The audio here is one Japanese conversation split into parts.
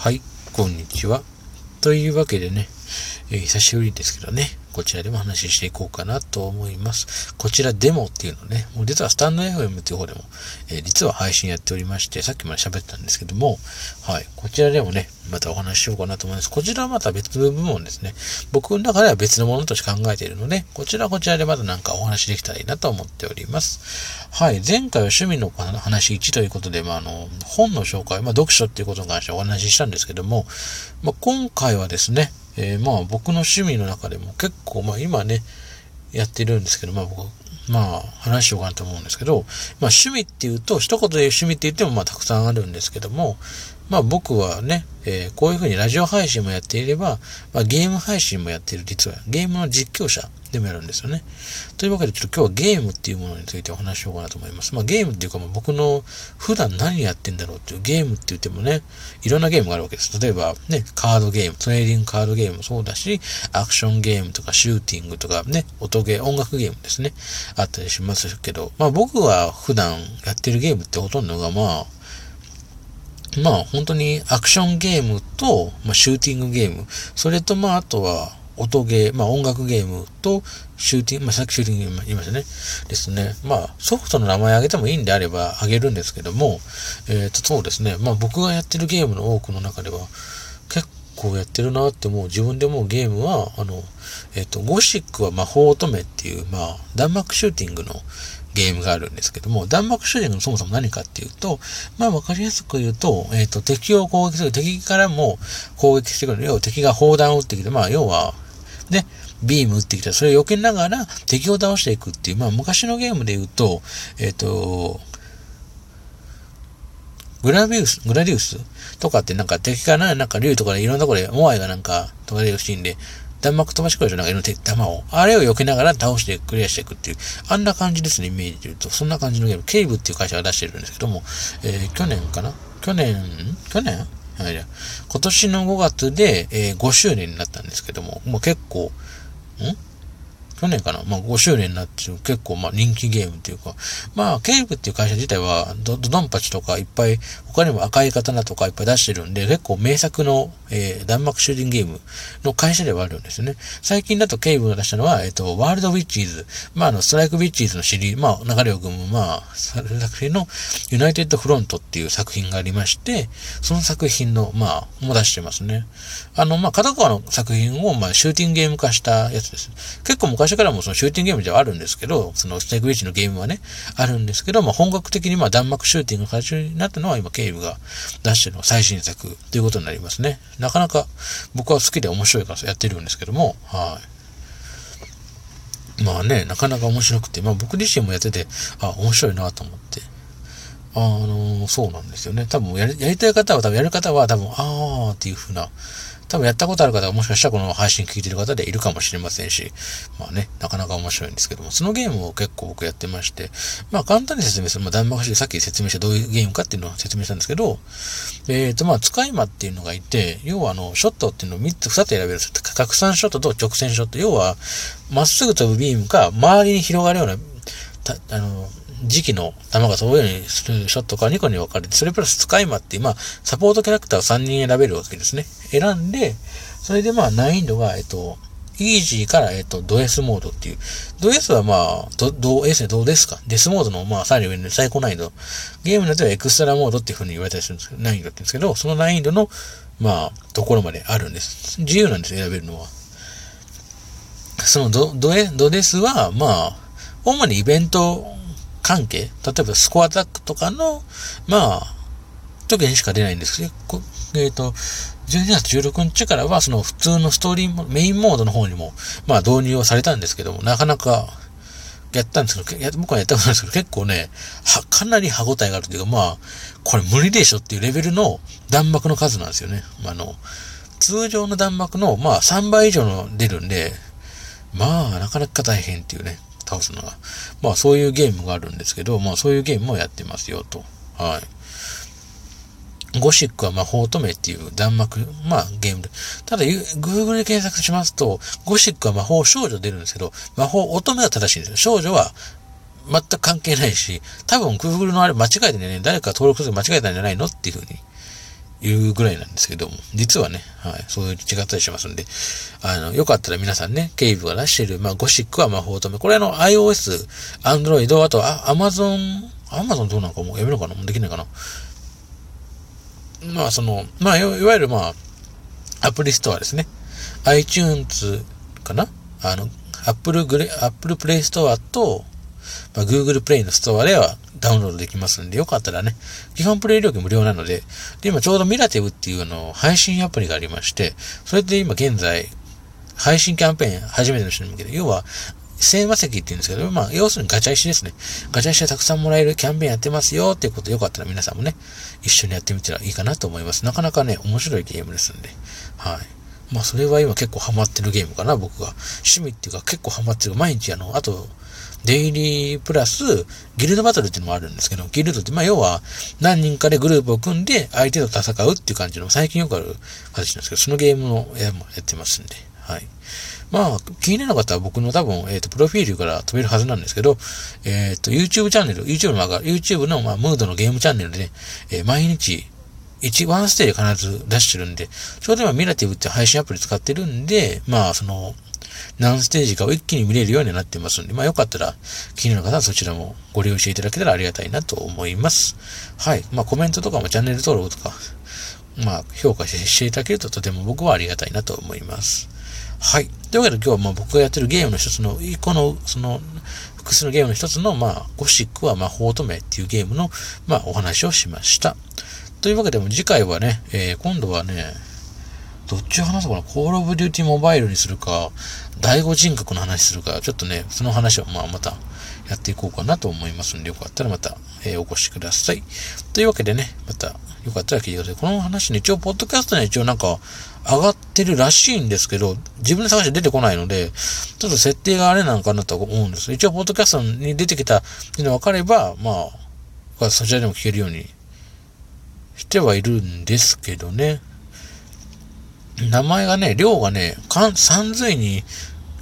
はい、こんにちは。というわけでね、えー、久しぶりですけどね、こちらでも話していこうかなと思います。こちらデモっていうのね、もう実はスタンド FM っていう方でも、えー、実は配信やっておりまして、さっきまで喋ったんですけども、はい、こちらでもね、またお話ししようかなと思います。こちらはまた別の部門ですね。僕の中では別のものとして考えているので、こちらはこちらでまたなんかお話できたらいいなと思っております。はい、前回は趣味の話1ということで、まあ、あの、本の紹介、まあ、読書っていうことに関してお話ししたんですけども、まあ、今回はですね、えー、まあ僕の趣味の中でも結構まあ今ね、やってるんですけど、まあ僕、まあ話しようかなと思うんですけど、まあ趣味っていうと、一言で趣味って言ってもまあたくさんあるんですけども、まあ僕はね、えー、こういうふうにラジオ配信もやっていれば、まあ、ゲーム配信もやっている実は、ゲームの実況者でもやるんですよね。というわけで、ちょっと今日はゲームっていうものについてお話しようかなと思います。まあゲームっていうか、まあ、僕の普段何やってんだろうっていうゲームって言ってもね、いろんなゲームがあるわけです。例えばね、カードゲーム、トレーディングカードゲームもそうだし、アクションゲームとかシューティングとかね、音ゲー、音楽ゲームですね、あったりしますけど、まあ僕は普段やってるゲームってほとんどがまあ、まあ本当にアクションゲームと、まあ、シューティングゲーム、それとまああとは音ゲー、まあ音楽ゲームとシューティング、まあさっきシューティング言いましたね。ですね。まあソフトの名前挙げてもいいんであれば挙げるんですけども、えっ、ー、とそうですね。まあ僕がやってるゲームの多くの中では結構やってるなってもう自分でもゲームは、あの、えっ、ー、と、ゴシックは魔法乙女っていう、まあ弾幕シューティングのゲームがあるんですけども、弾幕主義のそもそも何かっていうと、まあわかりやすく言うと、えっ、ー、と、敵を攻撃する、敵からも攻撃してくる。要は敵が砲弾を撃ってきて、まあ要は、ね、ビーム撃ってきた、それを避けながら敵を倒していくっていう、まあ昔のゲームで言うと、えっ、ー、と、グラビウス、グラディウスとかってなんか敵からなんか竜とかでいろんなところでモアイがなんか飛ばれるシーンで、弾幕飛ばしくるでしょなんかいろんな弾を。あれを避けながら倒してクリアしていくっていう、あんな感じですね、イメージで言うと。そんな感じのゲーム。ケイブっていう会社が出してるんですけども、えー、去年かな？去年、去年？はい、今年の5月で、えー、5周年になったんですけども、もう結構、ん？去年かな？まあ5周年になって結構まあ人気ゲームっていうか、まあケーブっていう会社自体はドドンパチとかいっぱい、他にも赤い刀とかいっぱい出してるんで、結構名作の、えー、弾幕シューティングゲームの会社ではあるんですよね。最近だとケーブが出したのは、えっ、ー、と、ワールドウィッチーズ。まああの、ストライクウィッチーズのシリーズ、まあ流れを汲む、まあ、作品のユナイテッドフロントっていう作品がありまして、その作品の、まあ、も出してますね。あの、まあ、片側の作品を、まあ、シューティングゲーム化したやつです。結構昔昔からもそのシューティングゲームではあるんですけど、そのステークウィッチのゲームはね、あるんですけど、まあ、本格的にまあ弾幕シューティングの形になったのは今、ケイブが出してるの最新作ということになりますね。なかなか僕は好きで面白いからやってるんですけども、はい。まあね、なかなか面白くて、まあ僕自身もやってて、あ、面白いなと思って。あのー、そうなんですよね。多分やり、やりたい方は、多分やる方は多分、あーっていう風な多分やったことある方はもしかしたらこの配信聞いてる方でいるかもしれませんし、まあね、なかなか面白いんですけども、そのゲームを結構僕やってまして、まあ簡単に説明する、まあ弾幕式さっき説明したどういうゲームかっていうのを説明したんですけど、えっ、ー、とまあ使い魔っていうのがいて、要はあの、ショットっていうのを3つ、2つ選べるんですよ。拡散ショットと直線ショット。要は、まっすぐ飛ぶビームか、周りに広がるような、あの、時期の弾が飛ぶようにするショットか2個に分かれて、それプラス使い魔っていう、まあ、サポートキャラクターを3人選べるわけですね。選んで、それでまあ、難易度が、えっと、イージーから、えっと、ド S モードっていう。ド S はまあ、ド、ド S でどうですか？デスモードの、まあ、さらに上の最高難易度。ゲームによってはエクストラモードっていう風に言われたりするんですけど、難易度って言うんですけど、その難易度の、まあ、ところまであるんです。自由なんです選べるのは。そのド、ドエ、ドデスは、まあ、主にイベント関係、例えばスコアタックとかの、まあ、時にしか出ないんですけど、えっ、ー、と、12月16日からは、その普通のストーリー、メインモードの方にも、まあ導入をされたんですけども、なかなか、やったんですけど、僕はやったことないですけど、結構ね、は、かなり歯応えがあるというか、まあ、これ無理でしょっていうレベルの弾幕の数なんですよね。あの、通常の弾幕の、まあ、3倍以上の出るんで、まあ、なかなか大変っていうね。倒すのが。まあそういうゲームがあるんですけど、まあそういうゲームもやってますよと。はい。ゴシックは魔法乙女っていう弾幕、まあゲームで。ただ、Google で検索しますと、ゴシックは魔法少女出るんですけど、魔法乙女は正しいんですよ。少女は全く関係ないし、多分 Google のあれ間違えてね、誰か登録する間違えたんじゃないのっていうふうにいうぐらいなんですけども、実はね、はい、そういう違ったりしますんで、あの、よかったら皆さんね、ケイブが出している、まあ、ゴシックは魔法止め。これあの、iOS、Android、あとは Amazon、Amazon どうなんかもうやめるのかな？もうできないかな？まあ、その、まあ、いわゆるまあ、アプリストアですね。iTunes かな？あの、Apple グレ、Apple Play Store と、まあ、Google Play のストアではダウンロードできますんで、よかったらね、基本プレイ料金無料なので、で、今ちょうどミラティブっていうのを配信アプリがありまして、それで今現在、配信キャンペーン初めての人に向けて、要は、聖和石って言うんですけど、まあ、要するにガチャ石ですね。ガチャ石でたくさんもらえるキャンペーンやってますよっていうことよかったら皆さんもね、一緒にやってみたらいいかなと思います。なかなかね、面白いゲームですんで。はい。まあ、それは今結構ハマってるゲームかな、僕が。趣味っていうか結構ハマってる。毎日あの、あと、デイリープラス、ギルドバトルっていうのもあるんですけど、ギルドって、まあ要は何人かでグループを組んで相手と戦うっていう感じの最近よくある形なんですけど、そのゲームのやもやってますんで、はい。まあ、気になる方は僕の多分、えっ、ー、と、プロフィールから飛べるはずなんですけど、えっ、ー、と、YouTube チャンネル、YouTube の、YouTube の、まあ、ムードのゲームチャンネルで、ね、えー、毎日、1、ワンステージ必ず出してるんで、ちょうど今ミラティブって配信アプリ使ってるんで、まあ、その、何ステージかを一気に見れるようになってますんで、まあよかったら気になる方はそちらもご利用していただけたらありがたいなと思います。はい。まあコメントとかもチャンネル登録とか、まあ評価していただけるととても僕はありがたいなと思います。はい。というわけで今日はまあ僕がやってるゲームの一つの、この、その、複数のゲームの一つの、まあ、ゴシックは魔法止めっていうゲームの、まあ、お話をしました。というわけでも次回はね、えー、今度はね、どっちを話そうかな。コールオブデューティモバイルにするか、第五人格の話するか、ちょっとね、その話をまあまたやっていこうかなと思いますんで、よかったらまた、えー、お越しください。というわけでね、また、よかったら聞いてください。この話ね、一応、ポッドキャストには一応なんか、上がってるらしいんですけど、自分で探して出てこないので、ちょっと設定があれなのかなと思うんです。一応、ポッドキャストに出てきたっていうのが分かれば、まあ、そちらでも聞けるようにしてはいるんですけどね。名前がね、量がね、三髄に、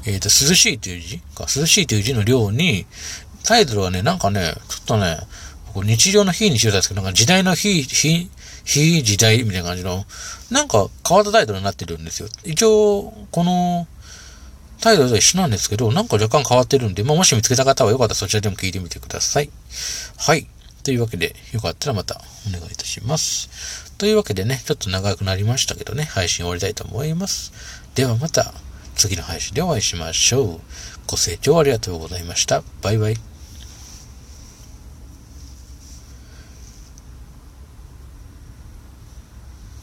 えっ、ー、と、涼しいという字か、涼しいという字の量に、タイトルはね、なんかね、ちょっとね、日常の日にしてたんですけど、なんか時代の日、日、非時代みたいな感じの、なんか変わったタイトルになってるんですよ。一応、この、タイトルと一緒なんですけど、なんか若干変わってるんで、まあ、もし見つけた方はよかったらそちらでも聞いてみてください。はい。というわけで、よかったらまたお願いいたします。というわけでね、ちょっと長くなりましたけどね、配信終わりたいと思います。ではまた次の配信でお会いしましょう。ご清聴ありがとうございました。バイバイ。